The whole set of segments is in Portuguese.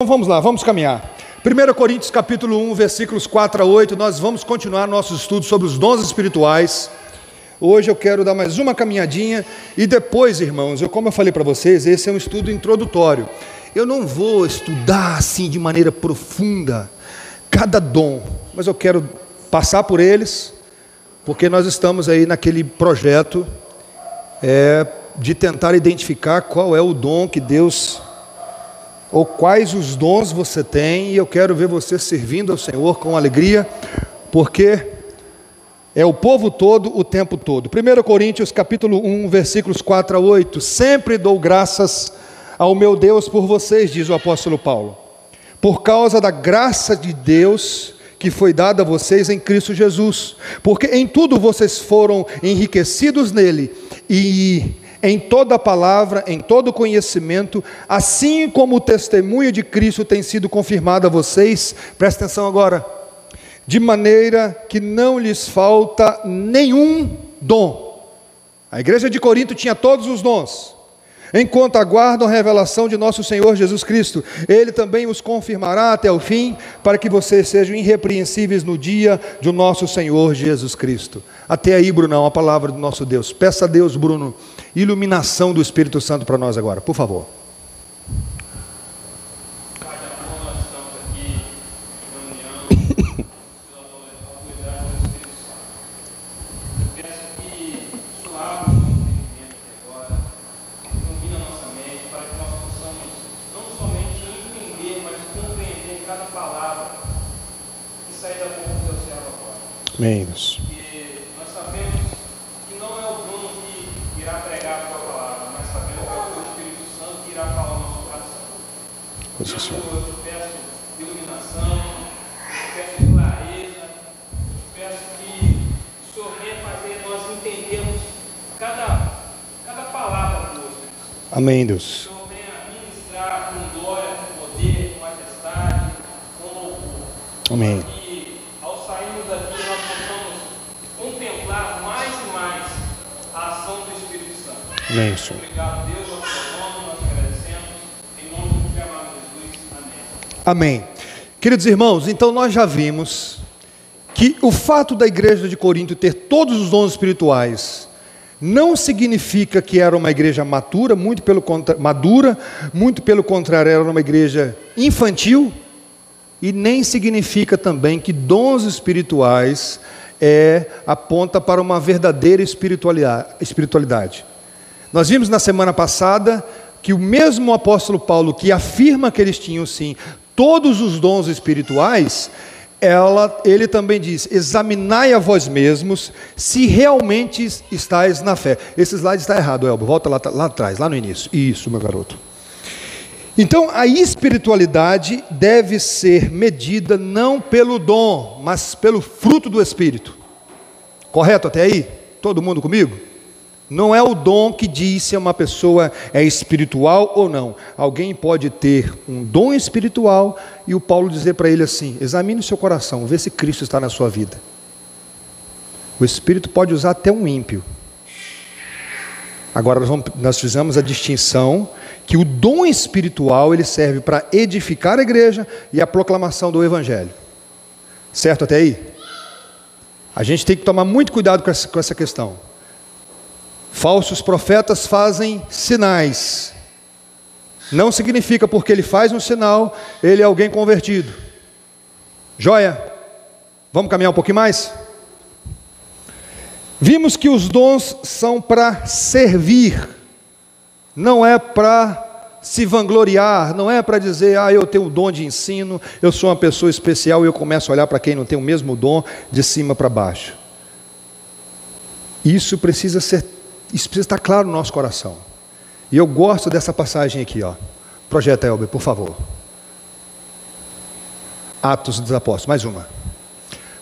Então vamos lá, vamos caminhar. 1 Coríntios capítulo 1, versículos 4 a 8, nós vamos continuar nosso estudo sobre os dons espirituais. Hoje eu quero dar mais uma caminhadinha e depois, irmãos, eu, como eu falei para vocês, esse é um estudo introdutório. Eu não vou estudar assim de maneira profunda cada dom, mas eu quero passar por eles, porque nós estamos aí naquele projeto é, de tentar identificar qual é o dom que Deus ou quais os dons você tem, e eu quero ver você servindo ao Senhor com alegria, porque é o povo todo o tempo todo. 1 Coríntios capítulo 1, versículos 4 a 8. Sempre dou graças ao meu Deus por vocês, diz o apóstolo Paulo, por causa da graça de Deus que foi dada a vocês em Cristo Jesus, porque em tudo vocês foram enriquecidos nele e em toda palavra, em todo conhecimento, assim como o testemunho de Cristo tem sido confirmado a vocês, presta atenção agora, de maneira que não lhes falta nenhum dom. A igreja de Corinto tinha todos os dons. Enquanto aguardam a revelação de nosso Senhor Jesus Cristo, Ele também os confirmará até o fim, para que vocês sejam irrepreensíveis no dia do nosso Senhor Jesus Cristo. Até aí, Brunão, a palavra do nosso Deus. Peça a Deus, Bruno, iluminação do Espírito Santo para nós agora, por favor. Amém. Com louvor. Amém. E ao sairmos daqui nós possamos contemplar mais e mais a ação do Espírito Santo. Amém, Senhor. Obrigado, Deus, seu nome, nós agradecemos. Em nome do teu amado Jesus. Amém. Amém. Queridos irmãos, então nós já vimos que o fato da igreja de Corinto ter todos os dons espirituais não significa que era uma igreja matura, muito pelo contra, madura, muito pelo contrário, era uma igreja infantil, e nem significa também que dons espirituais é aponta para uma verdadeira espiritualidade. Nós vimos na semana passada que o mesmo apóstolo Paulo que afirma que eles tinham sim todos os dons espirituais, ela, ele também diz: examinai a vós mesmos se realmente estáis na fé. Esse slide está errado, Elbo. Volta lá, lá atrás, lá no início. Isso, meu garoto. Então, a espiritualidade deve ser medida não pelo dom, mas pelo fruto do Espírito. Correto até aí? Todo mundo comigo? Não é o dom que diz se uma pessoa é espiritual ou não. Alguém pode ter um dom espiritual e o Paulo dizer para ele assim: examine o seu coração, vê se Cristo está na sua vida. O Espírito pode usar até um ímpio. Agora nós, vamos, nós fizemos a distinção que o dom espiritual ele serve para edificar a igreja e a proclamação do evangelho. Certo até aí? A gente tem que tomar muito cuidado com essa, com essa questão. Falsos profetas fazem sinais. Não significa porque ele faz um sinal, ele é alguém convertido. Joia? Vamos caminhar um pouquinho mais? Vimos que os dons são para servir, não é para se vangloriar, não é para dizer, ah, eu tenho o dom de ensino, eu sou uma pessoa especial e eu começo a olhar para quem não tem o mesmo dom de cima para baixo. Isso precisa ser, isso precisa estar claro no nosso coração. E eu gosto dessa passagem aqui, ó. Projeta Elber, por favor. Atos dos Apóstolos, mais uma.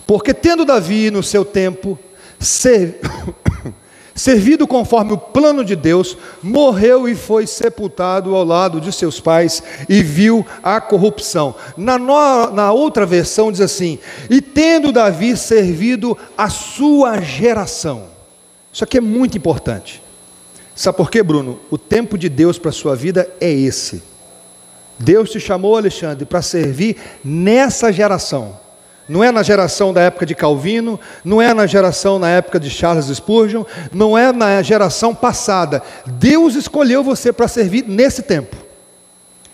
Porque tendo Davi no seu tempo ser... servido conforme o plano de Deus, morreu e foi sepultado ao lado de seus pais e viu a corrupção. Na, no, na outra versão diz assim: e tendo Davi servido a sua geração. Isso aqui é muito importante. Sabe por quê, Bruno? O tempo de Deus para a sua vida é esse. Deus te chamou, Alexandre, para servir nessa geração. Não é na geração da época de Calvino, não é na geração na época de Charles Spurgeon, não é na geração passada. Deus escolheu você para servir nesse tempo.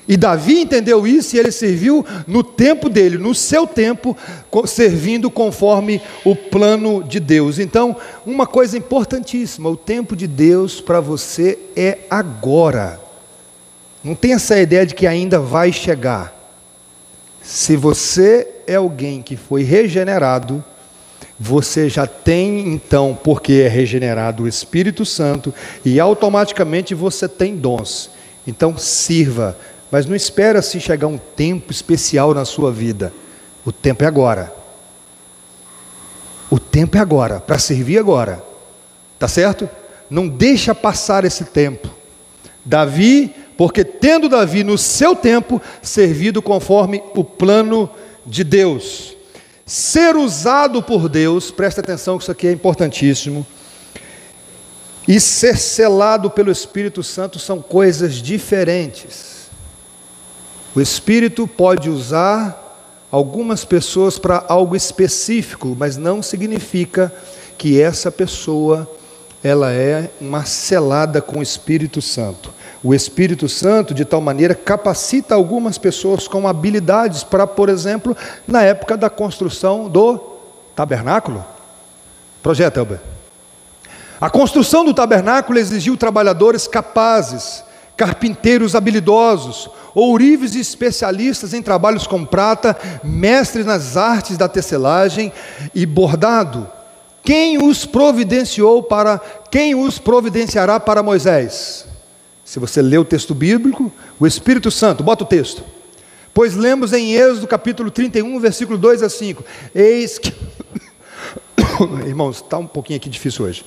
E Davi entendeu isso e ele serviu no tempo dele, no seu tempo, servindo conforme o plano de Deus. Então, uma coisa importantíssima: o tempo de Deus para você é agora. Não tem essa ideia de que ainda vai chegar. Se você é alguém que foi regenerado, você já tem então, porque é regenerado o Espírito Santo e automaticamente você tem dons. Então sirva, mas não espera se chegar um tempo especial na sua vida. O tempo é agora. O tempo é agora, para servir agora. Tá certo? Não deixa passar esse tempo. Davi porque tendo Davi no seu tempo servido conforme o plano de Deus, ser usado por Deus, presta atenção que isso aqui é importantíssimo, e ser selado pelo Espírito Santo são coisas diferentes. O Espírito pode usar algumas pessoas para algo específico, mas não significa que essa pessoa ela é uma selada com o Espírito Santo. O Espírito Santo, de tal maneira, capacita algumas pessoas com habilidades para, por exemplo, na época da construção do tabernáculo. Projeto, Elber. A construção do tabernáculo exigiu trabalhadores capazes, carpinteiros habilidosos, ourives e especialistas em trabalhos com prata, mestres nas artes da tecelagem e bordado. Quem os providenciou para quem os providenciará para Moisés? Se você lê o texto bíblico, o Espírito Santo, bota o texto. Pois lemos em Êxodo capítulo 31, versículo 2 a 5. Eis que. Irmãos, está um pouquinho aqui difícil hoje.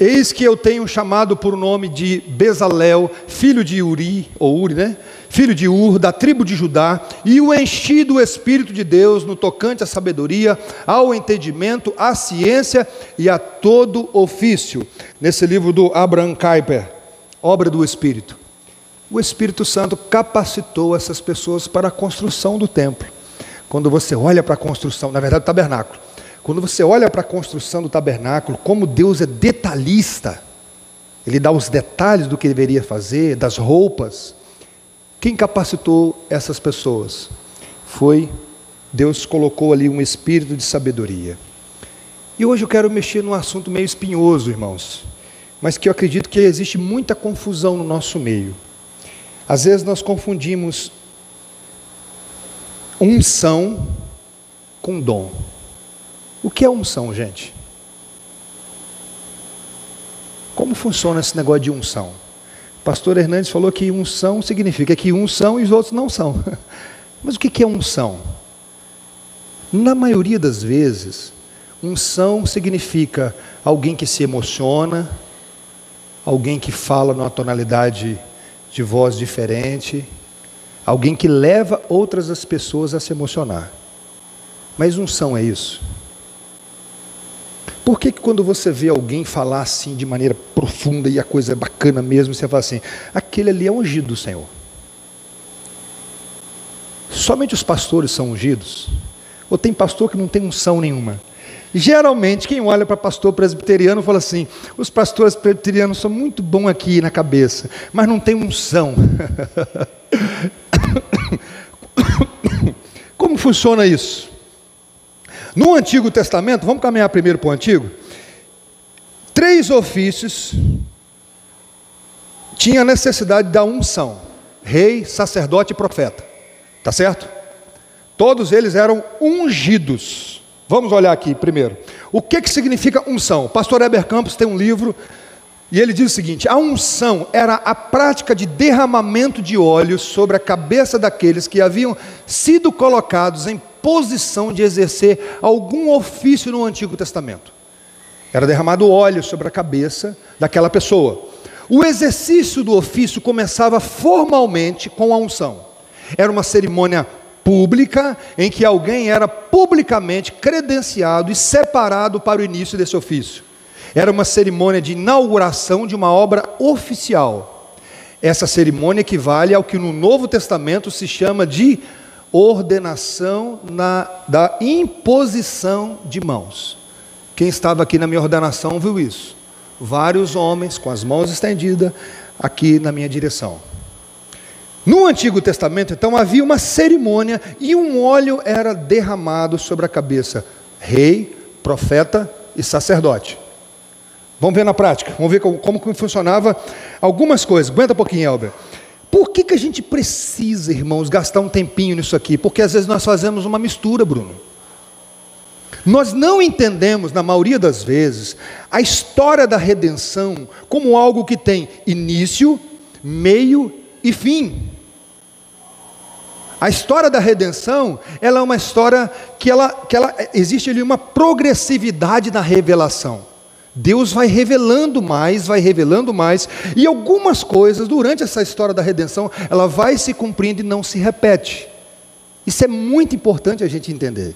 Eis que eu tenho chamado por nome de Bezalel, filho de Uri, ou Uri, né? Filho de Ur, da tribo de Judá, e o enchi do Espírito de Deus no tocante à sabedoria, ao entendimento, à ciência e a todo ofício. Nesse livro do Abraham Kuyper obra do Espírito. O Espírito Santo capacitou essas pessoas para a construção do templo. Quando você olha para a construção, na verdade, do tabernáculo. Quando você olha para a construção do tabernáculo, como Deus é detalhista, Ele dá os detalhes do que deveria fazer, das roupas. Quem capacitou essas pessoas? Foi Deus colocou ali um espírito de sabedoria. E hoje eu quero mexer num assunto meio espinhoso, irmãos mas que eu acredito que existe muita confusão no nosso meio. Às vezes nós confundimos unção com dom. O que é unção, gente? Como funciona esse negócio de unção? O pastor Hernandes falou que unção significa que uns são e os outros não são. Mas o que é unção? Na maioria das vezes, unção significa alguém que se emociona, alguém que fala numa tonalidade de voz diferente, alguém que leva outras as pessoas a se emocionar. Mas unção é isso. Por que, que quando você vê alguém falar assim de maneira profunda e a coisa é bacana mesmo, você fala assim, aquele ali é ungido do Senhor? Somente os pastores são ungidos? Ou tem pastor que não tem unção nenhuma? Geralmente, quem olha para pastor presbiteriano fala assim: os pastores presbiterianos são muito bons aqui na cabeça, mas não tem unção. Como funciona isso? No Antigo Testamento, vamos caminhar primeiro para o Antigo. Três ofícios tinha necessidade da unção: rei, sacerdote e profeta. Tá certo? Todos eles eram ungidos. Vamos olhar aqui primeiro. O que, que significa unção? O pastor Heber Campos tem um livro e ele diz o seguinte: a unção era a prática de derramamento de óleo sobre a cabeça daqueles que haviam sido colocados em posição de exercer algum ofício no Antigo Testamento. Era derramado óleo sobre a cabeça daquela pessoa. O exercício do ofício começava formalmente com a unção. Era uma cerimônia pública em que alguém era publicamente credenciado e separado para o início desse ofício. Era uma cerimônia de inauguração de uma obra oficial. Essa cerimônia equivale ao que no Novo Testamento se chama de ordenação na, da imposição de mãos. Quem estava aqui na minha ordenação viu isso. Vários homens com as mãos estendidas aqui na minha direção. No Antigo Testamento, então, havia uma cerimônia e um óleo era derramado sobre a cabeça, rei, profeta e sacerdote. Vamos ver na prática, vamos ver como, como funcionava algumas coisas. Aguenta um pouquinho, Elber. Por que, que a gente precisa, irmãos, gastar um tempinho nisso aqui? Porque às vezes nós fazemos uma mistura, Bruno. Nós não entendemos, na maioria das vezes, a história da redenção como algo que tem início, meio e fim. A história da redenção, ela é uma história que ela, que ela existe ali uma progressividade na revelação. Deus vai revelando mais, vai revelando mais, e algumas coisas durante essa história da redenção, ela vai se cumprindo e não se repete. Isso é muito importante a gente entender.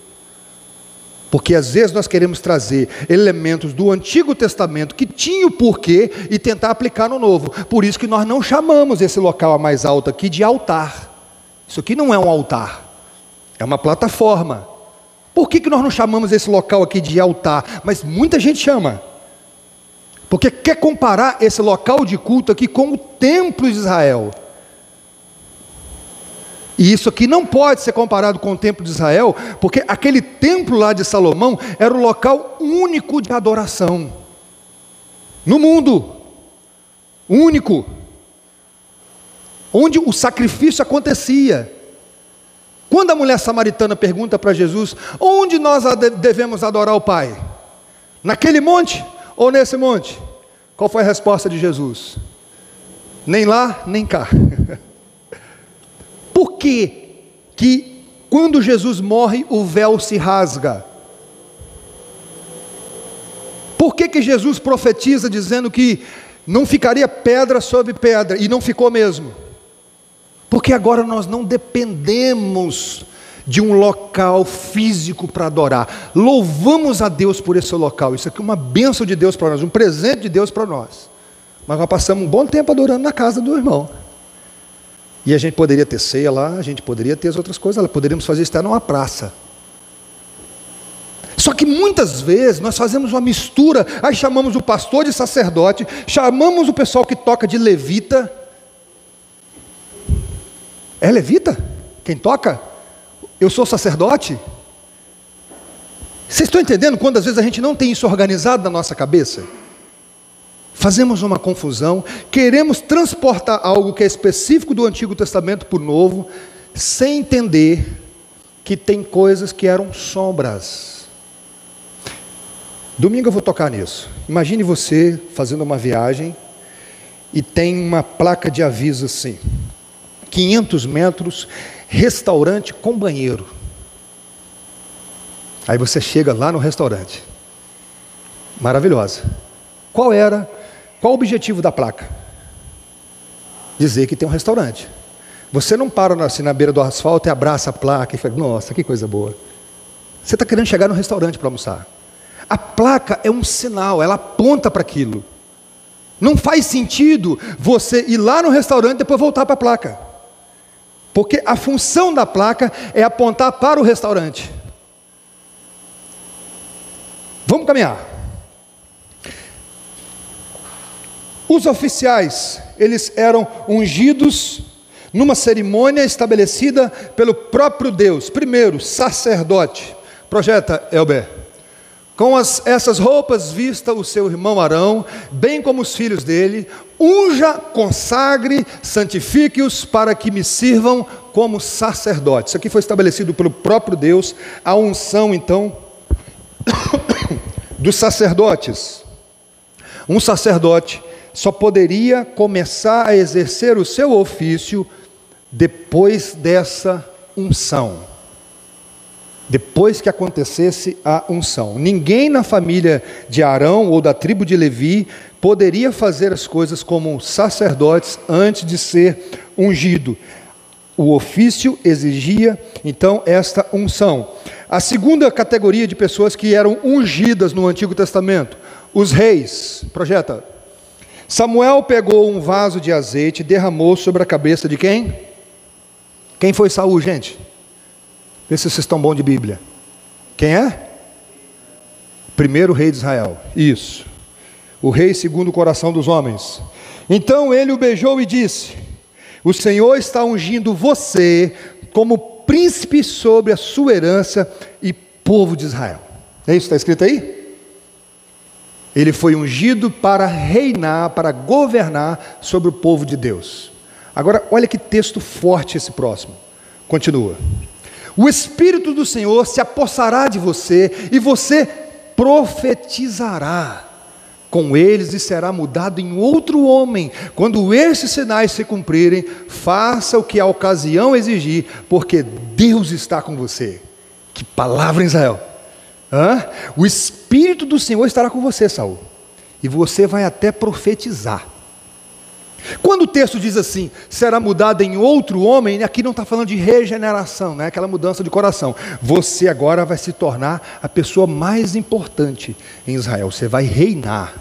Porque às vezes nós queremos trazer elementos do Antigo Testamento que tinham porquê e tentar aplicar no Novo. Por isso que nós não chamamos esse local mais alto aqui de altar. Isso aqui não é um altar, é uma plataforma. Por que, que nós não chamamos esse local aqui de altar? Mas muita gente chama. Porque quer comparar esse local de culto aqui com o templo de Israel. E isso aqui não pode ser comparado com o templo de Israel, porque aquele templo lá de Salomão era o local único de adoração no mundo. Único. Onde o sacrifício acontecia. Quando a mulher samaritana pergunta para Jesus: onde nós devemos adorar o Pai? Naquele monte? Ou nesse monte? Qual foi a resposta de Jesus? Nem lá, nem cá. Por que que quando Jesus morre o véu se rasga? Por que que Jesus profetiza dizendo que não ficaria pedra sobre pedra e não ficou mesmo? Porque agora nós não dependemos de um local físico para adorar. Louvamos a Deus por esse local. Isso aqui é uma bênção de Deus para nós, um presente de Deus para nós. Mas nós passamos um bom tempo adorando na casa do irmão. E a gente poderia ter ceia lá, a gente poderia ter as outras coisas lá, poderíamos fazer isso numa praça. Só que muitas vezes nós fazemos uma mistura, aí chamamos o pastor de sacerdote, chamamos o pessoal que toca de levita. É levita? Quem toca? Eu sou sacerdote? Vocês estão entendendo quando às vezes a gente não tem isso organizado na nossa cabeça? Fazemos uma confusão, queremos transportar algo que é específico do Antigo Testamento para o Novo, sem entender que tem coisas que eram sombras. Domingo eu vou tocar nisso. Imagine você fazendo uma viagem e tem uma placa de aviso assim: 500 metros restaurante com banheiro. Aí você chega lá no restaurante. Maravilhosa. Qual era, qual o objetivo da placa? Dizer que tem um restaurante. Você não para assim na beira do asfalto e abraça a placa e fala, nossa, que coisa boa. Você está querendo chegar no restaurante para almoçar. A placa é um sinal, ela aponta para aquilo. Não faz sentido você ir lá no restaurante e depois voltar para a placa. Porque a função da placa é apontar para o restaurante. Vamos caminhar. Os oficiais, eles eram ungidos numa cerimônia estabelecida pelo próprio Deus. Primeiro, sacerdote. Projeta, Elber. Com as, essas roupas, vista o seu irmão Arão, bem como os filhos dele, unja, consagre, santifique-os para que me sirvam como sacerdotes. Isso aqui foi estabelecido pelo próprio Deus, a unção, então, dos sacerdotes. Um sacerdote só poderia começar a exercer o seu ofício depois dessa unção depois que acontecesse a unção. Ninguém na família de Arão ou da tribo de Levi poderia fazer as coisas como sacerdotes antes de ser ungido. O ofício exigia então esta unção. A segunda categoria de pessoas que eram ungidas no Antigo Testamento, os reis. Projeta. Samuel pegou um vaso de azeite e derramou sobre a cabeça de quem? Quem foi Saul, gente? Vê se vocês estão bons de Bíblia. Quem é? Primeiro rei de Israel. Isso. O rei segundo o coração dos homens. Então ele o beijou e disse: O Senhor está ungindo você como príncipe sobre a sua herança e povo de Israel. É isso que está escrito aí? Ele foi ungido para reinar, para governar sobre o povo de Deus. Agora, olha que texto forte esse próximo. Continua. O Espírito do Senhor se apossará de você e você profetizará com eles e será mudado em outro homem. Quando esses sinais se cumprirem, faça o que a ocasião exigir, porque Deus está com você. Que palavra, Israel! Hã? O Espírito do Senhor estará com você, Saul, e você vai até profetizar. Quando o texto diz assim, será mudado em outro homem, aqui não está falando de regeneração, né? aquela mudança de coração. Você agora vai se tornar a pessoa mais importante em Israel. Você vai reinar.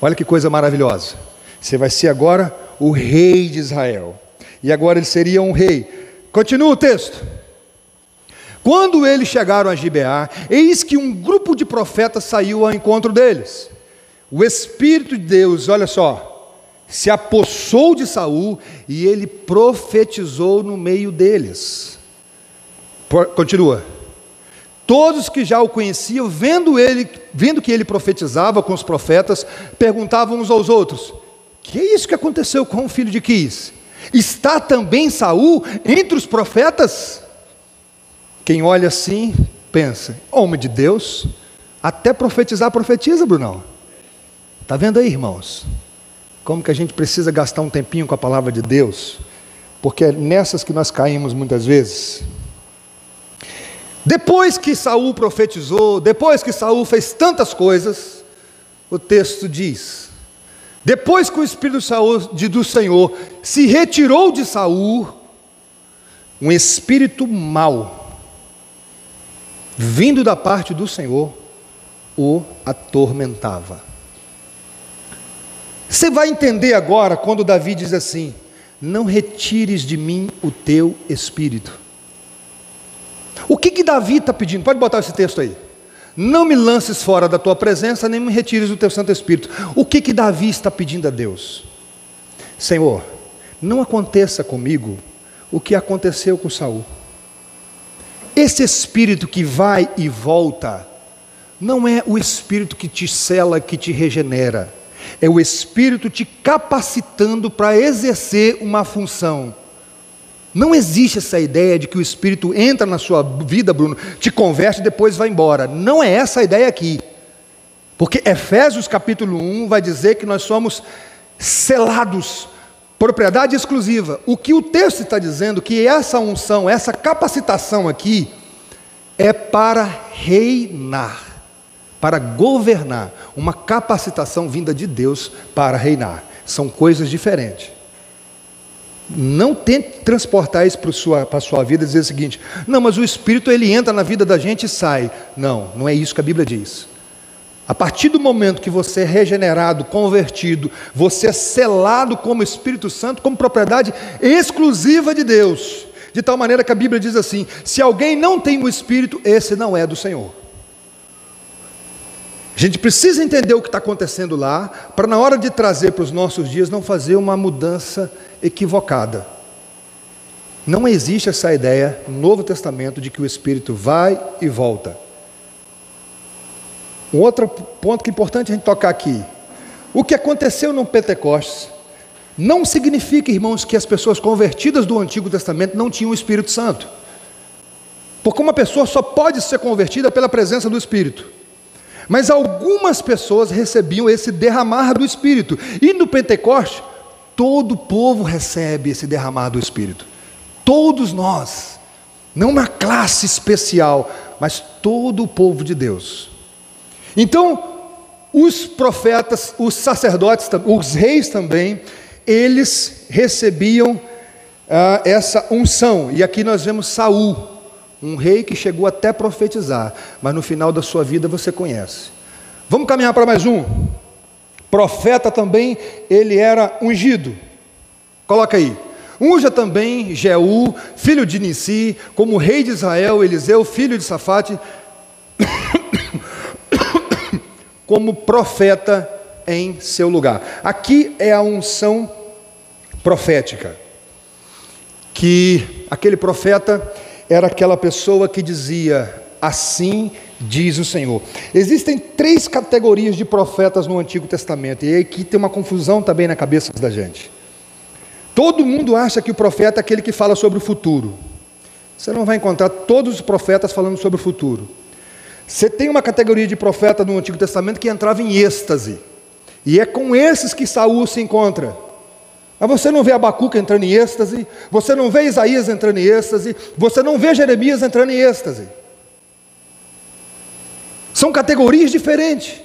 Olha que coisa maravilhosa. Você vai ser agora o rei de Israel. E agora ele seria um rei. Continua o texto. Quando eles chegaram a Gibeá, eis que um grupo de profetas saiu ao encontro deles. O Espírito de Deus, olha só, se apossou de Saul e ele profetizou no meio deles. Continua. Todos que já o conheciam, vendo ele, vendo que ele profetizava com os profetas, perguntavam uns aos outros: "Que é isso que aconteceu com o filho de Quis? Está também Saul entre os profetas?" Quem olha assim, pensa: "Homem de Deus, até profetizar profetiza, Brunão." Tá vendo aí, irmãos? Como que a gente precisa gastar um tempinho com a palavra de Deus, porque é nessas que nós caímos muitas vezes. Depois que Saul profetizou, depois que Saul fez tantas coisas, o texto diz: depois que o Espírito do Senhor se retirou de Saul, um espírito mau, vindo da parte do Senhor, o atormentava. Você vai entender agora quando Davi diz assim: Não retires de mim o teu espírito. O que que Davi está pedindo? Pode botar esse texto aí. Não me lances fora da tua presença, nem me retires o teu Santo Espírito. O que que Davi está pedindo a Deus? Senhor, não aconteça comigo o que aconteceu com Saul. Esse espírito que vai e volta, não é o espírito que te cela, que te regenera é o Espírito te capacitando para exercer uma função. Não existe essa ideia de que o Espírito entra na sua vida, Bruno, te converte e depois vai embora. Não é essa a ideia aqui. Porque Efésios capítulo 1 vai dizer que nós somos selados, propriedade exclusiva. O que o texto está dizendo que essa unção, essa capacitação aqui é para reinar para governar, uma capacitação vinda de Deus para reinar. São coisas diferentes. Não tente transportar isso para a sua, sua vida e dizer o seguinte: não, mas o Espírito ele entra na vida da gente e sai. Não, não é isso que a Bíblia diz. A partir do momento que você é regenerado, convertido, você é selado como Espírito Santo, como propriedade exclusiva de Deus. De tal maneira que a Bíblia diz assim: se alguém não tem o Espírito, esse não é do Senhor. A gente precisa entender o que está acontecendo lá, para na hora de trazer para os nossos dias não fazer uma mudança equivocada. Não existe essa ideia no Novo Testamento de que o Espírito vai e volta. Um outro ponto que é importante a gente tocar aqui. O que aconteceu no Pentecostes não significa, irmãos, que as pessoas convertidas do Antigo Testamento não tinham o Espírito Santo. Porque uma pessoa só pode ser convertida pela presença do Espírito. Mas algumas pessoas recebiam esse derramar do Espírito. E no Pentecoste, todo o povo recebe esse derramar do Espírito. Todos nós. Não uma classe especial, mas todo o povo de Deus. Então, os profetas, os sacerdotes, os reis também, eles recebiam ah, essa unção. E aqui nós vemos Saul um rei que chegou até profetizar, mas no final da sua vida você conhece. Vamos caminhar para mais um. Profeta também, ele era ungido. Coloca aí. Unja também Jeú, filho de Nissi, como rei de Israel, Eliseu, filho de Safate, como profeta em seu lugar. Aqui é a unção profética. Que aquele profeta era aquela pessoa que dizia: Assim diz o Senhor. Existem três categorias de profetas no Antigo Testamento, e aqui tem uma confusão também na cabeça da gente. Todo mundo acha que o profeta é aquele que fala sobre o futuro. Você não vai encontrar todos os profetas falando sobre o futuro. Você tem uma categoria de profeta no Antigo Testamento que entrava em êxtase. E é com esses que Saul se encontra. Mas você não vê Abacuca entrando em êxtase, você não vê Isaías entrando em êxtase, você não vê Jeremias entrando em êxtase. São categorias diferentes.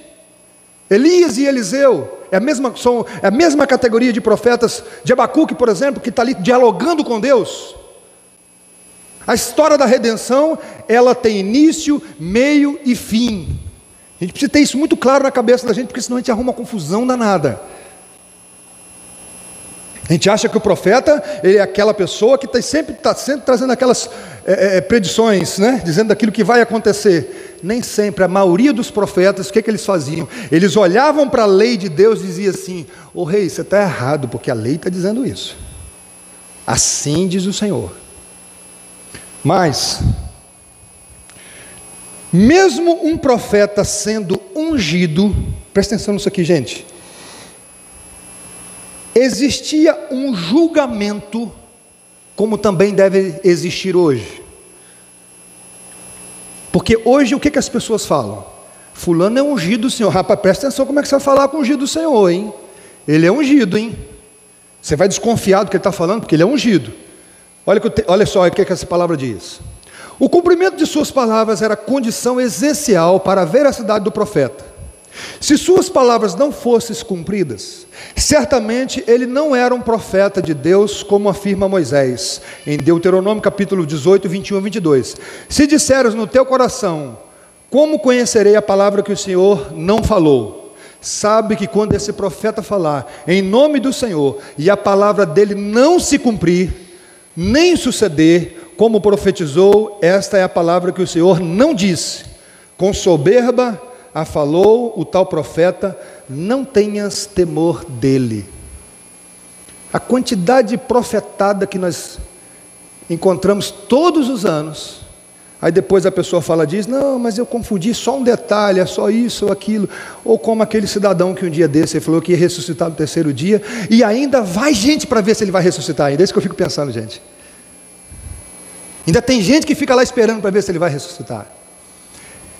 Elias e Eliseu é a mesma, são, é a mesma categoria de profetas de Abacuque, por exemplo, que está ali dialogando com Deus. A história da redenção, ela tem início, meio e fim. A gente precisa ter isso muito claro na cabeça da gente, porque senão a gente arruma uma confusão danada. A gente acha que o profeta ele é aquela pessoa que está sempre, tá sempre trazendo aquelas é, é, predições, né? dizendo aquilo que vai acontecer. Nem sempre, a maioria dos profetas, o que, que eles faziam? Eles olhavam para a lei de Deus e diziam assim: Ô oh, rei, você está errado, porque a lei está dizendo isso. Assim diz o Senhor. Mas, mesmo um profeta sendo ungido, presta atenção nisso aqui, gente. Existia um julgamento, como também deve existir hoje. Porque hoje o que, que as pessoas falam? Fulano é ungido do Senhor. Rapaz, presta atenção como é que você vai falar com o ungido do Senhor, hein? Ele é ungido, hein? Você vai desconfiar do que ele está falando, porque ele é ungido. Olha, olha só o que, que essa palavra diz. O cumprimento de suas palavras era condição essencial para a veracidade do profeta. Se suas palavras não fossem cumpridas, certamente ele não era um profeta de Deus, como afirma Moisés, em Deuteronômio capítulo 18, 21 e 22. Se disseres no teu coração, como conhecerei a palavra que o Senhor não falou? Sabe que quando esse profeta falar em nome do Senhor e a palavra dele não se cumprir, nem suceder como profetizou, esta é a palavra que o Senhor não disse. Com soberba a falou o tal profeta, não tenhas temor dele. A quantidade de profetada que nós encontramos todos os anos, aí depois a pessoa fala diz, não, mas eu confundi só um detalhe, é só isso ou aquilo, ou como aquele cidadão que um dia desse falou que ia ressuscitar no terceiro dia, e ainda vai gente para ver se ele vai ressuscitar ainda, é isso que eu fico pensando, gente. Ainda tem gente que fica lá esperando para ver se ele vai ressuscitar.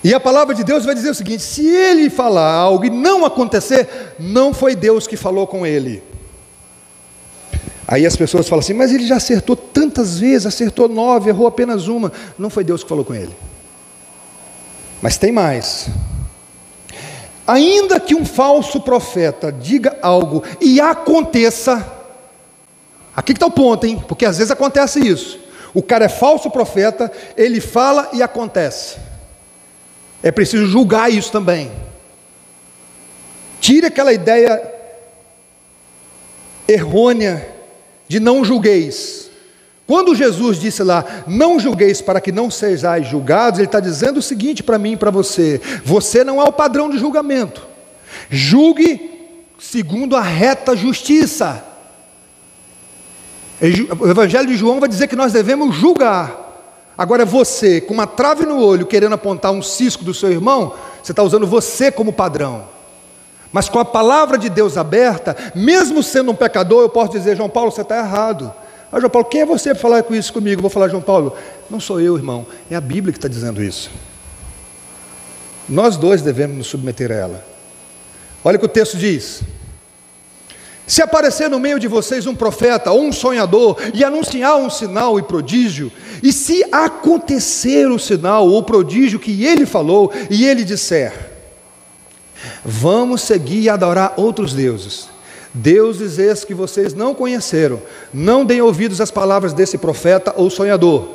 E a palavra de Deus vai dizer o seguinte: se ele falar algo e não acontecer, não foi Deus que falou com ele. Aí as pessoas falam assim, mas ele já acertou tantas vezes, acertou nove, errou apenas uma. Não foi Deus que falou com ele. Mas tem mais. Ainda que um falso profeta diga algo e aconteça, aqui está o ponto, hein? Porque às vezes acontece isso. O cara é falso profeta, ele fala e acontece. É preciso julgar isso também. Tire aquela ideia errônea de não julgueis. Quando Jesus disse lá, não julgueis para que não sejais julgados, ele está dizendo o seguinte para mim e para você: você não é o padrão de julgamento. Julgue segundo a reta justiça. O Evangelho de João vai dizer que nós devemos julgar. Agora, você, com uma trave no olho, querendo apontar um cisco do seu irmão, você está usando você como padrão. Mas com a palavra de Deus aberta, mesmo sendo um pecador, eu posso dizer, João Paulo, você está errado. Ah, João Paulo, quem é você para falar com isso comigo? Eu vou falar, João Paulo, não sou eu, irmão, é a Bíblia que está dizendo isso. Nós dois devemos nos submeter a ela. Olha o que o texto diz. Se aparecer no meio de vocês um profeta ou um sonhador e anunciar um sinal e prodígio, e se acontecer o sinal ou prodígio que ele falou, e ele disser: Vamos seguir e adorar outros deuses, deuses esses que vocês não conheceram, não deem ouvidos às palavras desse profeta ou sonhador,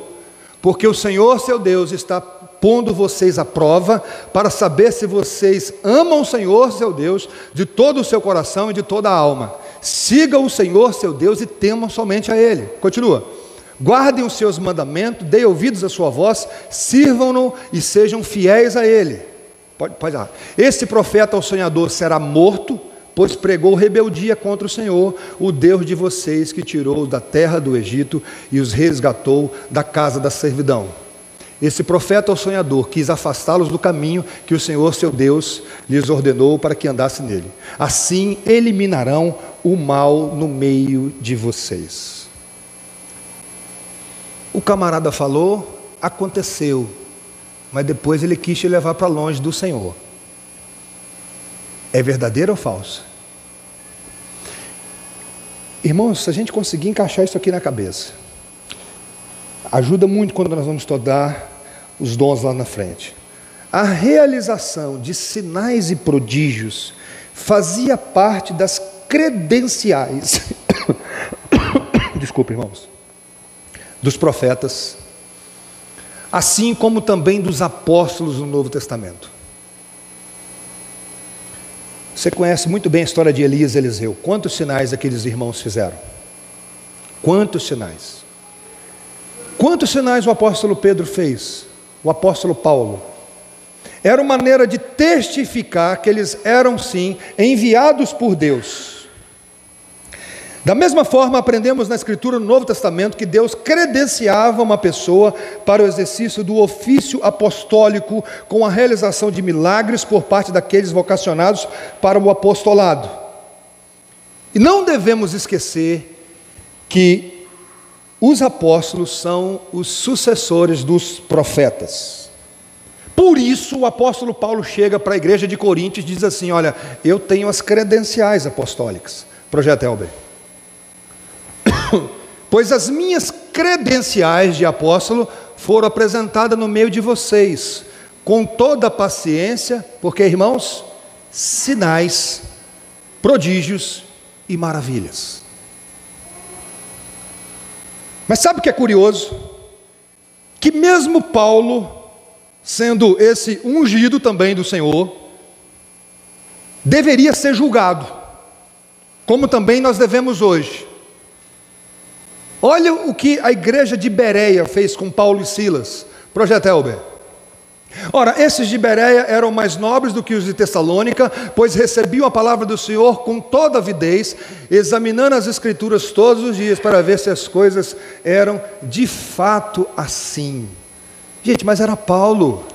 porque o Senhor seu Deus está pondo vocês à prova, para saber se vocês amam o Senhor, seu Deus, de todo o seu coração e de toda a alma. Sigam o Senhor, seu Deus, e temam somente a Ele. Continua. Guardem os seus mandamentos, deem ouvidos à sua voz, sirvam-no e sejam fiéis a Ele. Pode, pode lá. Esse profeta, o sonhador, será morto, pois pregou rebeldia contra o Senhor, o Deus de vocês, que tirou da terra do Egito e os resgatou da casa da servidão. Esse profeta ou sonhador quis afastá-los do caminho que o Senhor, seu Deus, lhes ordenou para que andasse nele. Assim eliminarão o mal no meio de vocês. O camarada falou, aconteceu, mas depois ele quis te levar para longe do Senhor. É verdadeiro ou falso? Irmãos, se a gente conseguir encaixar isso aqui na cabeça, ajuda muito quando nós vamos estudar os dons lá na frente. A realização de sinais e prodígios fazia parte das credenciais, desculpe, irmãos, dos profetas, assim como também dos apóstolos no Novo Testamento. Você conhece muito bem a história de Elias e Eliseu. Quantos sinais aqueles irmãos fizeram? Quantos sinais? Quantos sinais o apóstolo Pedro fez? O apóstolo Paulo? Era uma maneira de testificar que eles eram sim enviados por Deus da mesma forma, aprendemos na Escritura no Novo Testamento que Deus credenciava uma pessoa para o exercício do ofício apostólico com a realização de milagres por parte daqueles vocacionados para o apostolado. E não devemos esquecer que os apóstolos são os sucessores dos profetas. Por isso, o apóstolo Paulo chega para a igreja de Coríntios e diz assim: Olha, eu tenho as credenciais apostólicas. Projeto Elber. pois as minhas credenciais de apóstolo foram apresentadas no meio de vocês, com toda a paciência, porque, irmãos, sinais, prodígios e maravilhas. Mas sabe o que é curioso? Que mesmo Paulo, sendo esse ungido também do Senhor, deveria ser julgado, como também nós devemos hoje. Olha o que a igreja de Bereia fez com Paulo e Silas. Projeto Elber. Ora, esses de Bereia eram mais nobres do que os de Tessalônica, pois recebiam a palavra do Senhor com toda avidez, examinando as Escrituras todos os dias para ver se as coisas eram de fato assim. Gente, mas era Paulo.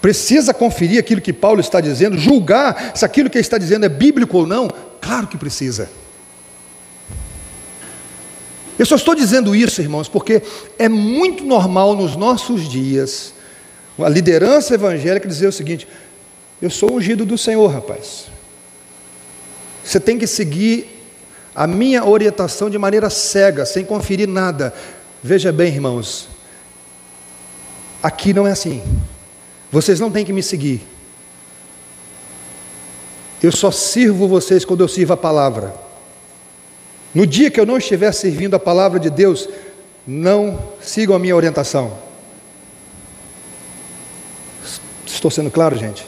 Precisa conferir aquilo que Paulo está dizendo, julgar se aquilo que ele está dizendo é bíblico ou não? Claro que precisa. Eu só estou dizendo isso, irmãos, porque é muito normal nos nossos dias a liderança evangélica dizer o seguinte: eu sou ungido do Senhor, rapaz. Você tem que seguir a minha orientação de maneira cega, sem conferir nada. Veja bem, irmãos, aqui não é assim. Vocês não têm que me seguir. Eu só sirvo vocês quando eu sirvo a palavra. No dia que eu não estiver servindo a palavra de Deus, não sigam a minha orientação. Estou sendo claro, gente?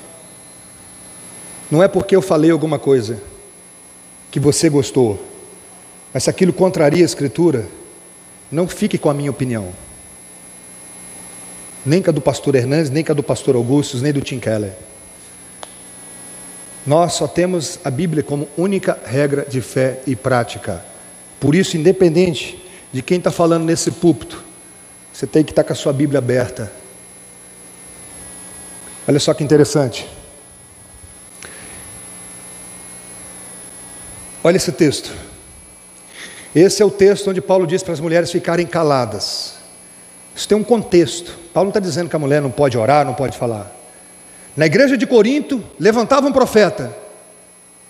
Não é porque eu falei alguma coisa que você gostou, mas se aquilo contraria a Escritura, não fique com a minha opinião. Nem com a do pastor Hernandes, nem com a do pastor Augustus, nem do Tim Keller. Nós só temos a Bíblia como única regra de fé e prática. Por isso, independente de quem está falando nesse púlpito, você tem que estar tá com a sua Bíblia aberta. Olha só que interessante. Olha esse texto. Esse é o texto onde Paulo diz para as mulheres ficarem caladas. Isso tem um contexto. Paulo não está dizendo que a mulher não pode orar, não pode falar. Na igreja de Corinto, levantava um profeta.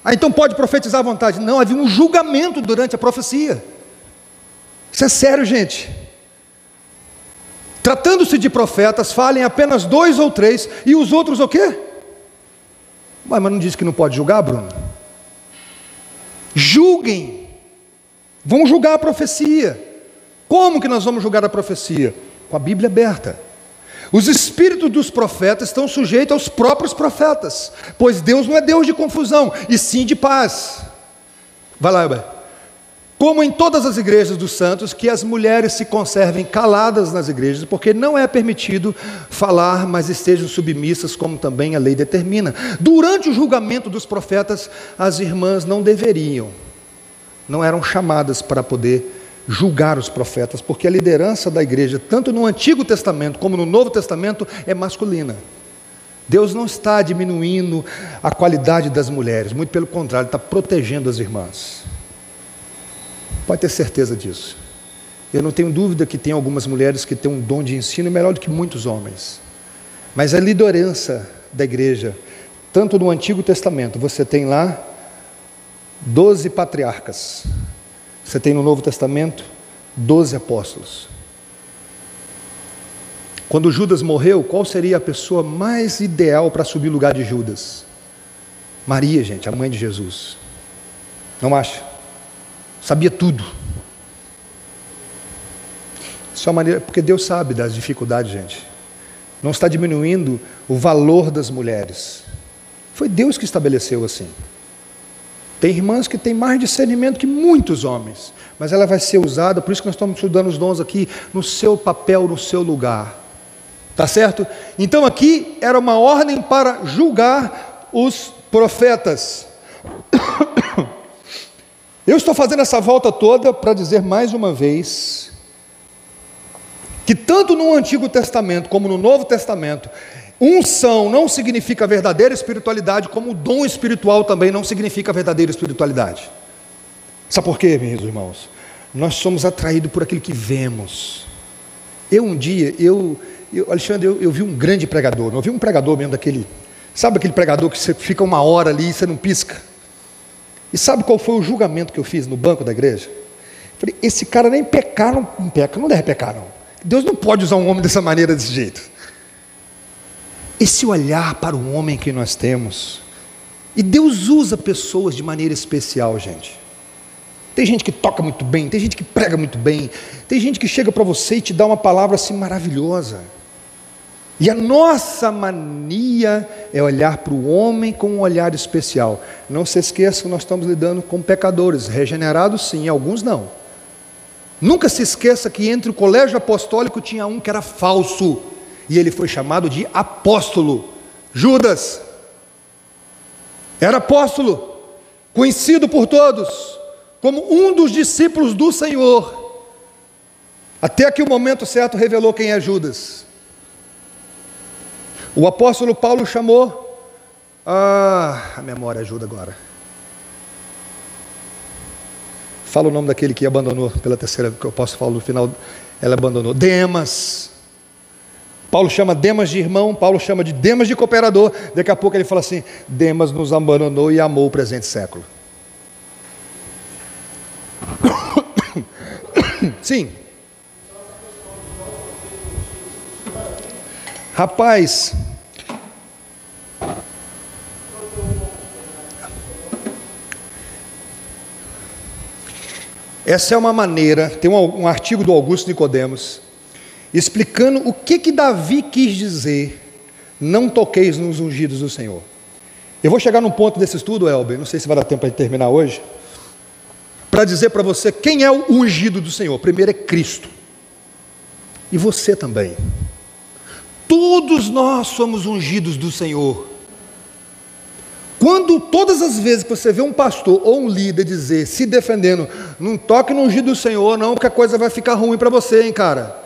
Ah, então pode profetizar à vontade. Não, havia um julgamento durante a profecia. Isso é sério, gente. Tratando-se de profetas, falem apenas dois ou três, e os outros o quê? Mas não diz que não pode julgar, Bruno? Julguem. Vão julgar a profecia. Como que nós vamos julgar a profecia? Com a Bíblia aberta. Os espíritos dos profetas estão sujeitos aos próprios profetas, pois Deus não é Deus de confusão, e sim de paz. Vai lá, Elber. Como em todas as igrejas dos santos, que as mulheres se conservem caladas nas igrejas, porque não é permitido falar, mas estejam submissas, como também a lei determina. Durante o julgamento dos profetas, as irmãs não deveriam, não eram chamadas para poder julgar os profetas, porque a liderança da igreja, tanto no Antigo Testamento como no Novo Testamento, é masculina. Deus não está diminuindo a qualidade das mulheres, muito pelo contrário, está protegendo as irmãs. Pode ter certeza disso. Eu não tenho dúvida que tem algumas mulheres que têm um dom de ensino melhor do que muitos homens. Mas a liderança da igreja, tanto no Antigo Testamento, você tem lá doze patriarcas. Você tem no Novo Testamento doze apóstolos. Quando Judas morreu, qual seria a pessoa mais ideal para subir o lugar de Judas? Maria, gente, a mãe de Jesus. Não acha? Sabia tudo. Isso é uma maneira, porque Deus sabe das dificuldades, gente. Não está diminuindo o valor das mulheres. Foi Deus que estabeleceu assim. Tem irmãs que têm mais discernimento que muitos homens, mas ela vai ser usada, por isso que nós estamos estudando os dons aqui, no seu papel, no seu lugar. Tá certo? Então aqui era uma ordem para julgar os profetas. Eu estou fazendo essa volta toda para dizer mais uma vez que tanto no Antigo Testamento como no Novo Testamento, unção não significa verdadeira espiritualidade, como o dom espiritual também não significa verdadeira espiritualidade. Sabe por quê, meus irmãos? Nós somos atraídos por aquilo que vemos. Eu um dia, eu eu, Alexandre, eu, eu, vi um grande pregador, não vi um pregador mesmo daquele. Sabe aquele pregador que você fica uma hora ali e você não pisca? E sabe qual foi o julgamento que eu fiz no banco da igreja? falei, esse cara nem pecar, não, não peca, não deve pecar, não. Deus não pode usar um homem dessa maneira, desse jeito. Esse olhar para o homem que nós temos. E Deus usa pessoas de maneira especial, gente. Tem gente que toca muito bem, tem gente que prega muito bem, tem gente que chega para você e te dá uma palavra assim maravilhosa. E a nossa mania é olhar para o homem com um olhar especial. Não se esqueça que nós estamos lidando com pecadores, regenerados sim, alguns não. Nunca se esqueça que entre o colégio apostólico tinha um que era falso, e ele foi chamado de apóstolo. Judas era apóstolo, conhecido por todos como um dos discípulos do Senhor. Até que o momento certo revelou quem é Judas. O apóstolo Paulo chamou. Ah, a memória ajuda agora. Fala o nome daquele que abandonou pela terceira, que eu posso falar no final. Ela abandonou. Demas. Paulo chama Demas de irmão, Paulo chama de Demas de cooperador. Daqui a pouco ele fala assim: Demas nos abandonou e amou o presente século. Sim. Rapaz, essa é uma maneira, tem um, um artigo do Augusto Nicodemos, explicando o que que Davi quis dizer, não toqueis nos ungidos do Senhor. Eu vou chegar num ponto desse estudo, Elber, não sei se vai dar tempo para terminar hoje, para dizer para você quem é o ungido do Senhor. Primeiro é Cristo. E você também. Todos nós somos ungidos do Senhor. Quando todas as vezes que você vê um pastor ou um líder dizer, se defendendo, não toque no ungido do Senhor, não, porque a coisa vai ficar ruim para você, hein, cara.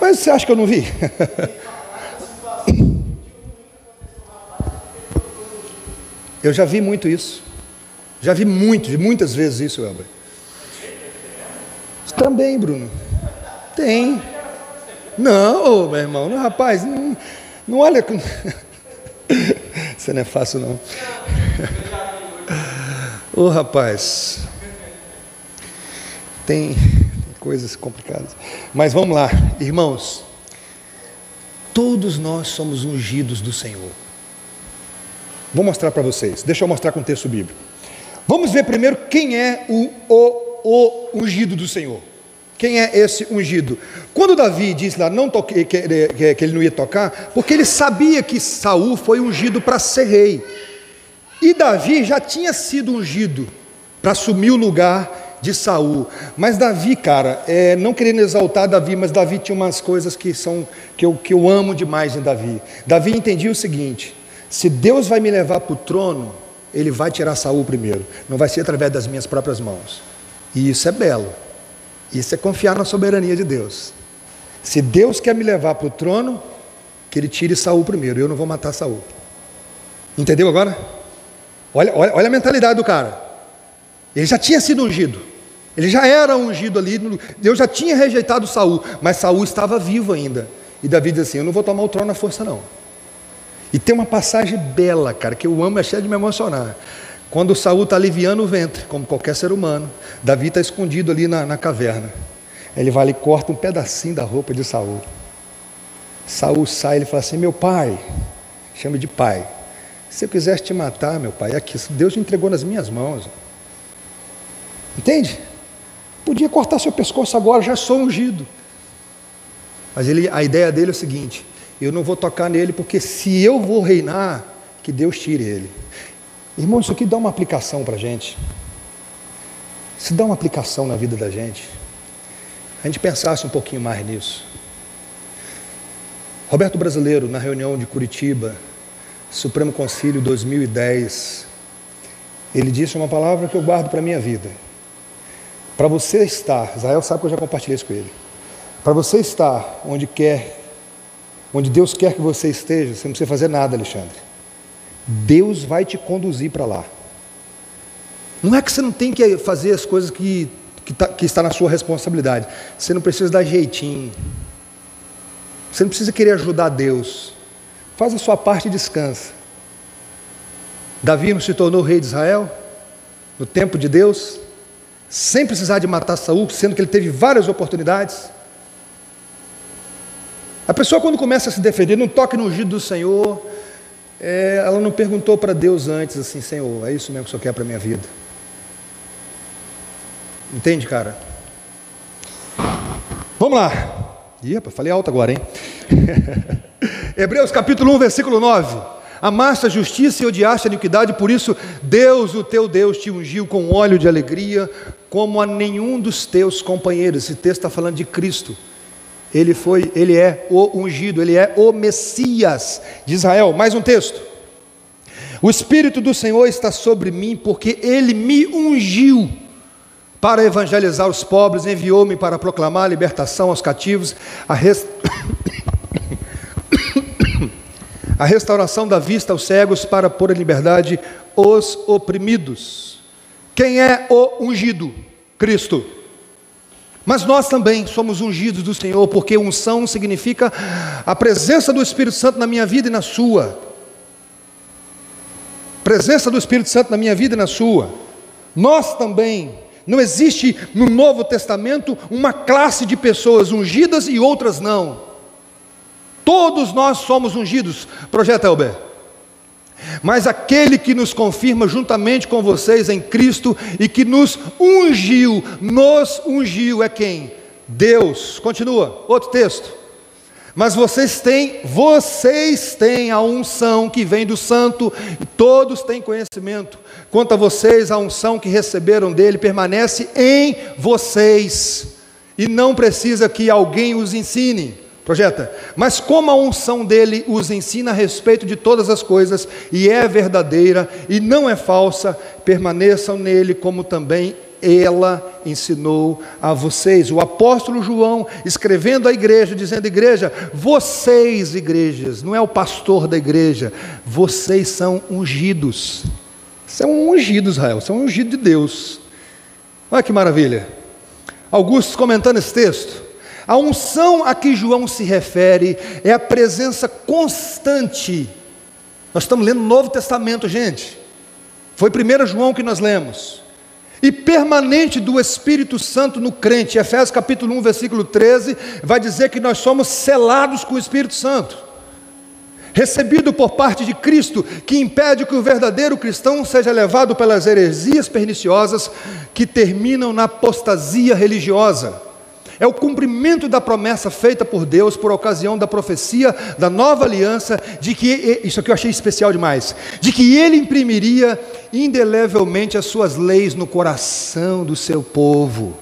Mas você acha que eu não vi? eu já vi muito isso. Já vi muito, muitas vezes isso, Elber. Também, Bruno. Tem. Não, meu irmão, não, rapaz, não, não olha. Isso não é fácil, não. Ô oh, rapaz, tem, tem coisas complicadas. Mas vamos lá, irmãos. Todos nós somos ungidos do Senhor. Vou mostrar para vocês. Deixa eu mostrar com o texto bíblico. Vamos ver primeiro quem é o, o, o ungido do Senhor. Quem é esse ungido? Quando Davi disse lá não toque, que, que, ele não ia tocar, porque ele sabia que Saul foi ungido para ser rei. E Davi já tinha sido ungido para assumir o lugar de Saul. Mas Davi, cara, é, não querendo exaltar Davi, mas Davi tinha umas coisas que são que eu, que eu amo demais em Davi. Davi entendia o seguinte: se Deus vai me levar para o trono, Ele vai tirar Saul primeiro. Não vai ser através das minhas próprias mãos. E isso é belo. Isso é confiar na soberania de Deus. Se Deus quer me levar para o trono, que Ele tire Saul primeiro. Eu não vou matar Saul. Entendeu agora? Olha, olha, olha a mentalidade do cara. Ele já tinha sido ungido. Ele já era ungido ali. Deus já tinha rejeitado Saul, mas Saul estava vivo ainda. E Davi diz assim: Eu não vou tomar o trono à força, não. E tem uma passagem bela, cara, que eu amo, é cheia de me emocionar. Quando Saul está aliviando o ventre, como qualquer ser humano, Davi está escondido ali na, na caverna. Ele vai ali e corta um pedacinho da roupa de Saul. Saul sai e fala assim: Meu pai, chama de pai. Se eu quisesse te matar, meu pai, é aqui, Deus te entregou nas minhas mãos. Entende? Podia cortar seu pescoço agora, já sou ungido. Mas ele, a ideia dele é o seguinte: eu não vou tocar nele, porque se eu vou reinar, que Deus tire ele. Irmão, isso aqui dá uma aplicação para a gente. Isso dá uma aplicação na vida da gente. A gente pensasse um pouquinho mais nisso. Roberto Brasileiro, na reunião de Curitiba, Supremo Concílio 2010, ele disse uma palavra que eu guardo para a minha vida. Para você estar, Israel sabe que eu já compartilhei isso com ele. Para você estar onde quer, onde Deus quer que você esteja, você não precisa fazer nada, Alexandre. Deus vai te conduzir para lá. Não é que você não tem que fazer as coisas que, que, tá, que está na sua responsabilidade. Você não precisa dar jeitinho. Você não precisa querer ajudar Deus. Faz a sua parte e descansa. Davi não se tornou rei de Israel no tempo de Deus, sem precisar de matar Saul, sendo que ele teve várias oportunidades. A pessoa quando começa a se defender, não toque no ungido do Senhor, é, ela não perguntou para Deus antes assim, Senhor, é isso mesmo que o Senhor quer para a minha vida. Entende, cara? Vamos lá. Ih, falei alto agora, hein? Hebreus capítulo 1, versículo 9. Amaste a justiça e odiaste a iniquidade, por isso Deus, o teu Deus, te ungiu com óleo de alegria, como a nenhum dos teus companheiros. Esse texto está falando de Cristo. Ele foi, ele é o ungido, ele é o Messias de Israel. Mais um texto. O Espírito do Senhor está sobre mim, porque ele me ungiu para evangelizar os pobres, enviou-me para proclamar a libertação aos cativos, a, rest... a restauração da vista aos cegos, para pôr em liberdade os oprimidos. Quem é o ungido? Cristo. Mas nós também somos ungidos do Senhor, porque unção significa a presença do Espírito Santo na minha vida e na sua. Presença do Espírito Santo na minha vida e na sua. Nós também, não existe no Novo Testamento uma classe de pessoas ungidas e outras não. Todos nós somos ungidos. Projeto Elber. Mas aquele que nos confirma juntamente com vocês em Cristo e que nos ungiu, nos ungiu é quem? Deus. Continua, outro texto. Mas vocês têm, vocês têm a unção que vem do santo, todos têm conhecimento. Quanto a vocês, a unção que receberam dele permanece em vocês, e não precisa que alguém os ensine. Projeta. Mas como a unção dele os ensina a respeito de todas as coisas, e é verdadeira e não é falsa, permaneçam nele, como também ela ensinou a vocês. O apóstolo João, escrevendo à igreja, dizendo: Igreja, vocês, igrejas, não é o pastor da igreja, vocês são ungidos. São ungidos, Israel, são ungidos de Deus. Olha que maravilha. Augusto comentando esse texto. A unção a que João se refere é a presença constante. Nós estamos lendo o Novo Testamento, gente. Foi 1 João que nós lemos. E permanente do Espírito Santo no crente. Efésios capítulo 1, versículo 13, vai dizer que nós somos selados com o Espírito Santo. Recebido por parte de Cristo, que impede que o verdadeiro cristão seja levado pelas heresias perniciosas que terminam na apostasia religiosa. É o cumprimento da promessa feita por Deus por ocasião da profecia da nova aliança, de que, isso aqui eu achei especial demais, de que ele imprimiria indelevelmente as suas leis no coração do seu povo.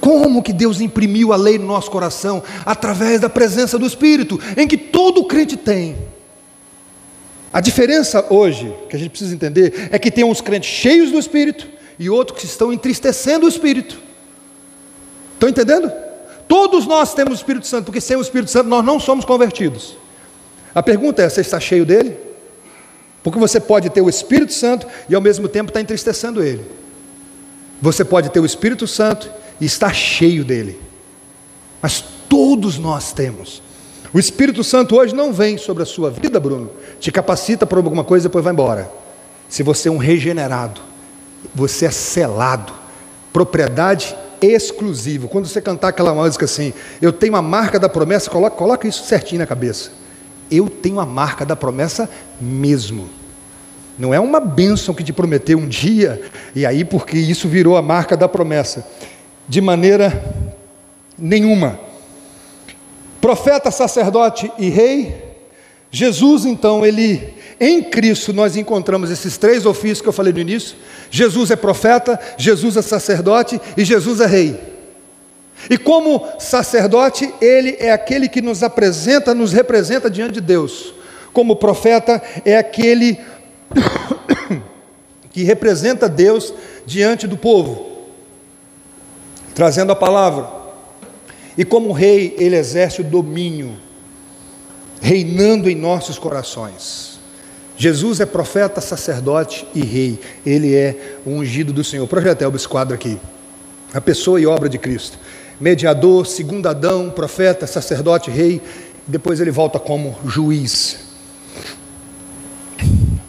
Como que Deus imprimiu a lei no nosso coração? Através da presença do Espírito, em que todo crente tem. A diferença hoje, que a gente precisa entender, é que tem uns crentes cheios do Espírito e outros que estão entristecendo o Espírito. Estão entendendo? Todos nós temos o Espírito Santo, porque sem o Espírito Santo nós não somos convertidos. A pergunta é: você está cheio dele? Porque você pode ter o Espírito Santo e ao mesmo tempo estar entristecendo ele. Você pode ter o Espírito Santo e estar cheio dele. Mas todos nós temos. O Espírito Santo hoje não vem sobre a sua vida, Bruno, te capacita para alguma coisa e depois vai embora. Se você é um regenerado, você é selado, propriedade exclusiva. Quando você cantar aquela música assim, eu tenho a marca da promessa, coloca, coloca isso certinho na cabeça. Eu tenho a marca da promessa mesmo. Não é uma bênção que te prometeu um dia, e aí porque isso virou a marca da promessa. De maneira nenhuma. Profeta, sacerdote e rei, Jesus então, ele em Cristo nós encontramos esses três ofícios que eu falei no início. Jesus é profeta, Jesus é sacerdote e Jesus é rei. E como sacerdote, ele é aquele que nos apresenta, nos representa diante de Deus. Como profeta, é aquele que representa Deus diante do povo, trazendo a palavra. E como rei, ele exerce o domínio, reinando em nossos corações. Jesus é profeta, sacerdote e rei. Ele é o ungido do Senhor. Projetel esse quadro aqui. A pessoa e obra de Cristo. Mediador, segundo Adão, profeta, sacerdote, rei. Depois ele volta como juiz.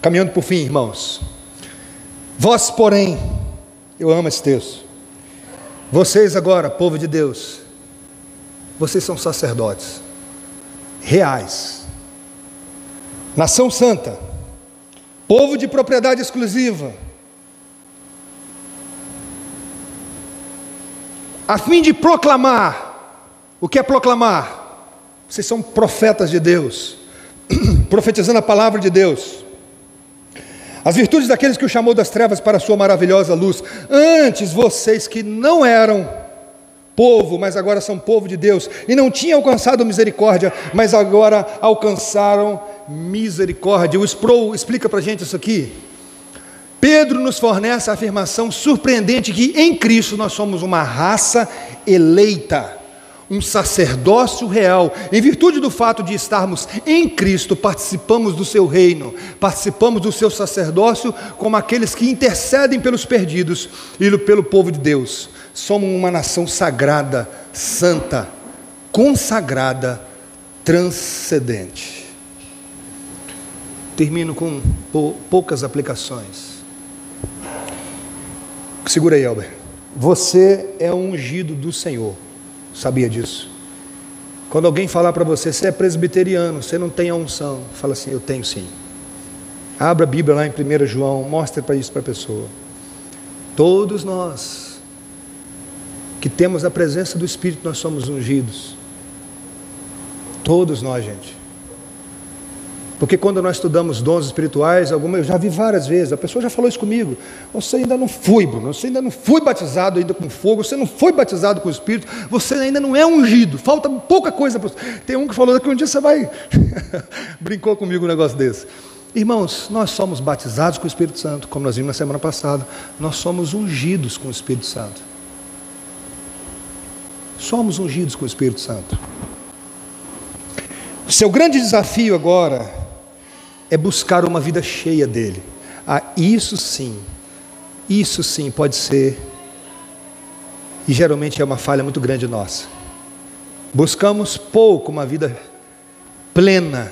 Caminhando por fim, irmãos. Vós, porém, eu amo esse texto. Vocês agora, povo de Deus, vocês são sacerdotes reais. Nação santa povo de propriedade exclusiva, a fim de proclamar. O que é proclamar? Vocês são profetas de Deus, profetizando a palavra de Deus. As virtudes daqueles que o chamou das trevas para a sua maravilhosa luz. Antes vocês que não eram povo, mas agora são povo de Deus, e não tinham alcançado misericórdia, mas agora alcançaram misericórdia. O Sproul explica para a gente isso aqui. Pedro nos fornece a afirmação surpreendente que em Cristo nós somos uma raça eleita, um sacerdócio real. Em virtude do fato de estarmos em Cristo, participamos do seu reino, participamos do seu sacerdócio como aqueles que intercedem pelos perdidos e pelo povo de Deus. Somos uma nação sagrada, santa, consagrada, transcendente. Termino com poucas aplicações. Segura aí, Albert. Você é um ungido do Senhor. Sabia disso? Quando alguém falar para você, você é presbiteriano, você não tem a unção, fala assim: Eu tenho sim. Abra a Bíblia lá em 1 João, mostre para isso para a pessoa. Todos nós que temos a presença do Espírito, nós somos ungidos. Todos nós, gente. Porque quando nós estudamos dons espirituais, alguma, eu já vi várias vezes, a pessoa já falou isso comigo. Você ainda não foi, Bruno, você ainda não foi batizado ainda com fogo, você não foi batizado com o Espírito, você ainda não é ungido, falta pouca coisa. Tem um que falou que um dia você vai. Brincou comigo um negócio desse. Irmãos, nós somos batizados com o Espírito Santo, como nós vimos na semana passada, nós somos ungidos com o Espírito Santo. Somos ungidos com o Espírito Santo. Seu grande desafio agora é buscar uma vida cheia dele. Ah, isso sim, isso sim pode ser, e geralmente é uma falha muito grande nossa. Buscamos pouco uma vida plena,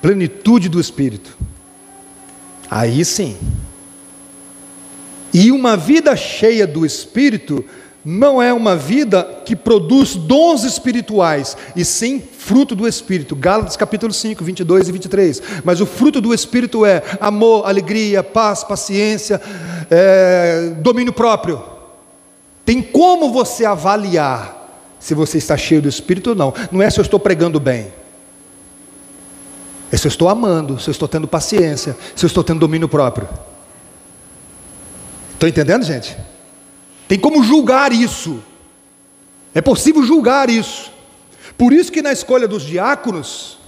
plenitude do Espírito. Aí sim. E uma vida cheia do Espírito não é uma vida que produz dons espirituais, e sim fruto do Espírito. Gálatas capítulo 5, 22 e 23. Mas o fruto do Espírito é amor, alegria, paz, paciência, é, domínio próprio, Tem como você avaliar se você está cheio do Espírito ou não. Não é se eu estou pregando bem. É se eu estou amando, se eu estou tendo paciência, se eu estou tendo domínio próprio. Estão entendendo, gente? Tem como julgar isso. É possível julgar isso. Por isso que na escolha dos diáconos,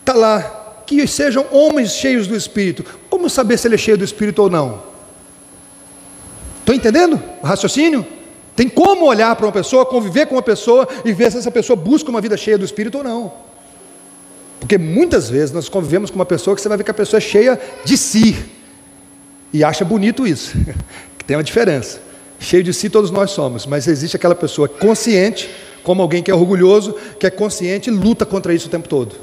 está lá, que sejam homens cheios do Espírito. Como saber se ele é cheio do Espírito ou não? Estão entendendo o raciocínio? Tem como olhar para uma pessoa, conviver com uma pessoa e ver se essa pessoa busca uma vida cheia do Espírito ou não. Porque muitas vezes nós convivemos com uma pessoa que você vai ver que a pessoa é cheia de si. E acha bonito isso. que tem uma diferença. Cheio de si todos nós somos, mas existe aquela pessoa consciente, como alguém que é orgulhoso, que é consciente e luta contra isso o tempo todo.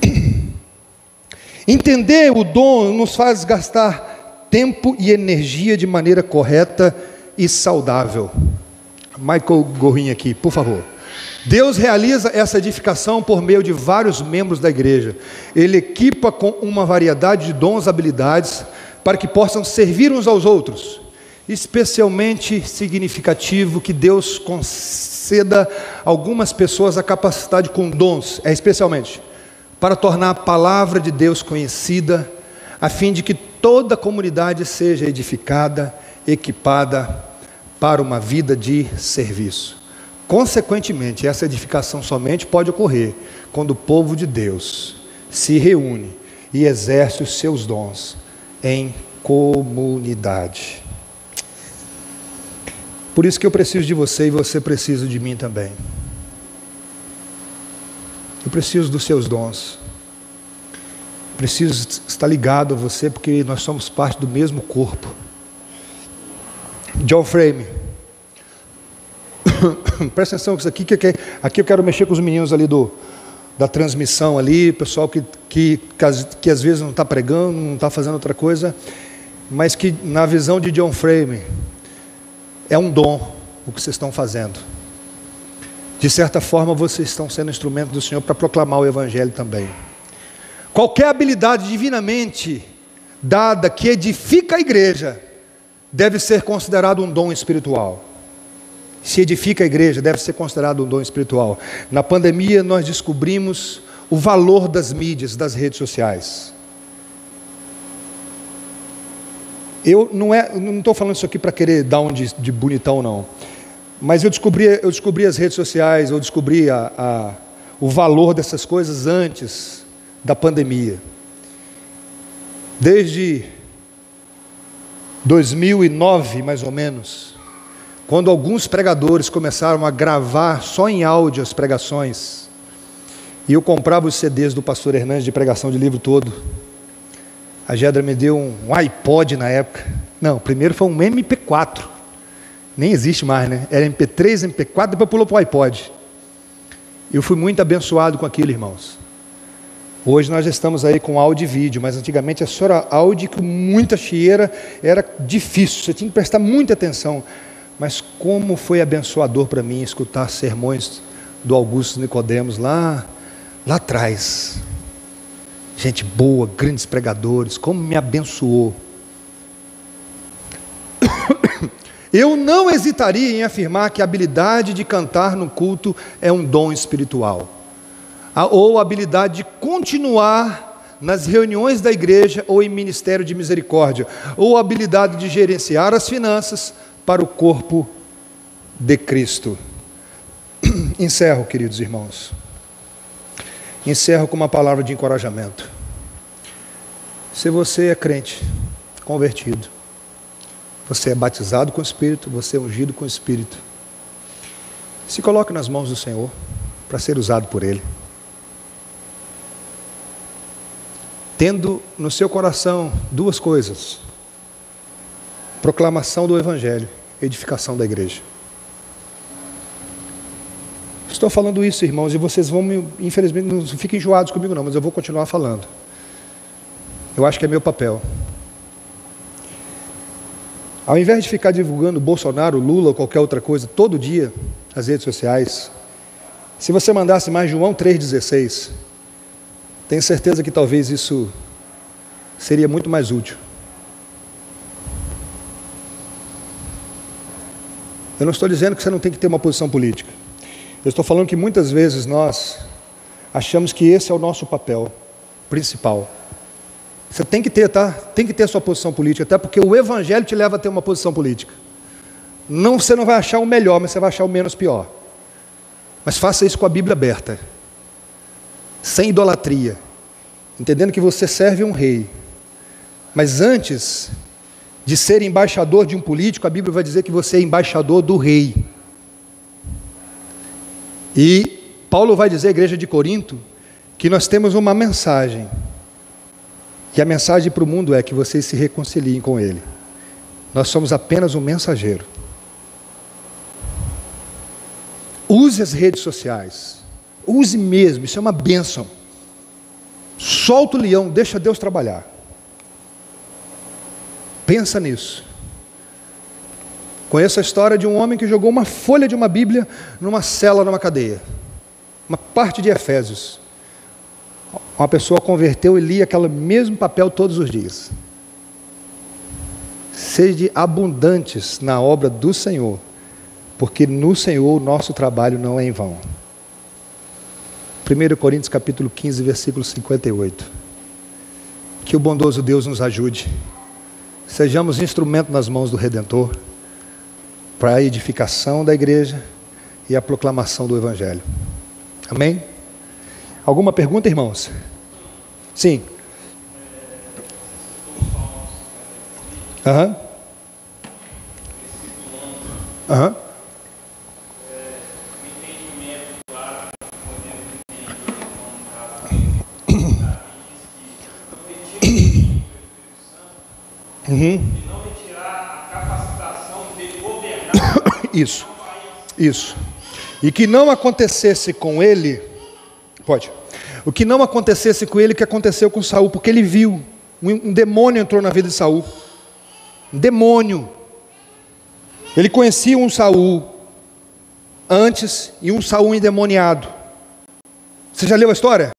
Entender o dom nos faz gastar tempo e energia de maneira correta e saudável. Michael Gorrin aqui, por favor. Deus realiza essa edificação por meio de vários membros da igreja. Ele equipa com uma variedade de dons habilidades para que possam servir uns aos outros. Especialmente significativo que Deus conceda algumas pessoas a capacidade com dons, é especialmente para tornar a palavra de Deus conhecida, a fim de que toda a comunidade seja edificada, equipada para uma vida de serviço. Consequentemente, essa edificação somente pode ocorrer quando o povo de Deus se reúne e exerce os seus dons em comunidade. Por isso que eu preciso de você e você precisa de mim também. Eu preciso dos seus dons. Preciso estar ligado a você porque nós somos parte do mesmo corpo. John Frame. Presta atenção com isso aqui, que aqui eu quero mexer com os meninos ali do, da transmissão ali, pessoal que, que, que, às vezes não está pregando, não está fazendo outra coisa, mas que na visão de John Frame é um dom o que vocês estão fazendo. De certa forma, vocês estão sendo instrumento do Senhor para proclamar o Evangelho também. Qualquer habilidade divinamente dada que edifica a igreja, deve ser considerado um dom espiritual. Se edifica a igreja, deve ser considerado um dom espiritual. Na pandemia, nós descobrimos o valor das mídias, das redes sociais. Eu não é, não estou falando isso aqui para querer dar um de, de, bonitão, não. Mas eu descobri, eu descobri as redes sociais, eu descobri a, a, o valor dessas coisas antes da pandemia. Desde 2009, mais ou menos, quando alguns pregadores começaram a gravar só em áudio as pregações, e eu comprava os CDs do pastor Hernandes de pregação de livro todo. A Gedra me deu um iPod na época. Não, primeiro foi um MP4. Nem existe mais, né? Era MP3, MP4, depois pulou para o iPod. Eu fui muito abençoado com aquilo, irmãos. Hoje nós estamos aí com áudio e vídeo, mas antigamente a só era áudio com muita chieira, era difícil, você tinha que prestar muita atenção. Mas como foi abençoador para mim escutar sermões do Augusto Nicodemos lá, lá atrás. Gente boa, grandes pregadores, como me abençoou. Eu não hesitaria em afirmar que a habilidade de cantar no culto é um dom espiritual ou a habilidade de continuar nas reuniões da igreja ou em ministério de misericórdia, ou a habilidade de gerenciar as finanças para o corpo de Cristo. Encerro, queridos irmãos. Encerro com uma palavra de encorajamento. Se você é crente, convertido, você é batizado com o Espírito, você é ungido com o Espírito, se coloque nas mãos do Senhor para ser usado por Ele. tendo no seu coração duas coisas: proclamação do Evangelho, edificação da igreja. Estou falando isso, irmãos, e vocês vão me, infelizmente, não fiquem enjoados comigo, não, mas eu vou continuar falando. Eu acho que é meu papel. Ao invés de ficar divulgando Bolsonaro, Lula ou qualquer outra coisa todo dia nas redes sociais, se você mandasse mais João 3,16, tenho certeza que talvez isso seria muito mais útil. Eu não estou dizendo que você não tem que ter uma posição política. Eu estou falando que muitas vezes nós achamos que esse é o nosso papel principal. Você tem que ter, tá? Tem que ter sua posição política, até porque o evangelho te leva a ter uma posição política. Não, você não vai achar o melhor, mas você vai achar o menos pior. Mas faça isso com a Bíblia aberta. Sem idolatria. Entendendo que você serve um rei. Mas antes de ser embaixador de um político, a Bíblia vai dizer que você é embaixador do rei. E Paulo vai dizer à igreja de Corinto que nós temos uma mensagem. E a mensagem para o mundo é que vocês se reconciliem com ele. Nós somos apenas um mensageiro. Use as redes sociais. Use mesmo, isso é uma bênção. Solta o leão, deixa Deus trabalhar. Pensa nisso. Conheço a história de um homem que jogou uma folha de uma Bíblia numa cela, numa cadeia. Uma parte de Efésios. Uma pessoa converteu e lia aquele mesmo papel todos os dias. Sede abundantes na obra do Senhor, porque no Senhor o nosso trabalho não é em vão. 1 Coríntios capítulo 15, versículo 58. Que o bondoso Deus nos ajude sejamos instrumento nas mãos do Redentor para a edificação da igreja e a proclamação do Evangelho. Amém? Alguma pergunta, irmãos? Sim. Aham. Aham. Uhum. Isso, isso. E que não acontecesse com ele, pode. O que não acontecesse com ele, que aconteceu com Saul, porque ele viu um, um demônio entrou na vida de Saul. Um demônio. Ele conhecia um Saul antes e um Saul endemoniado. Você já leu a história?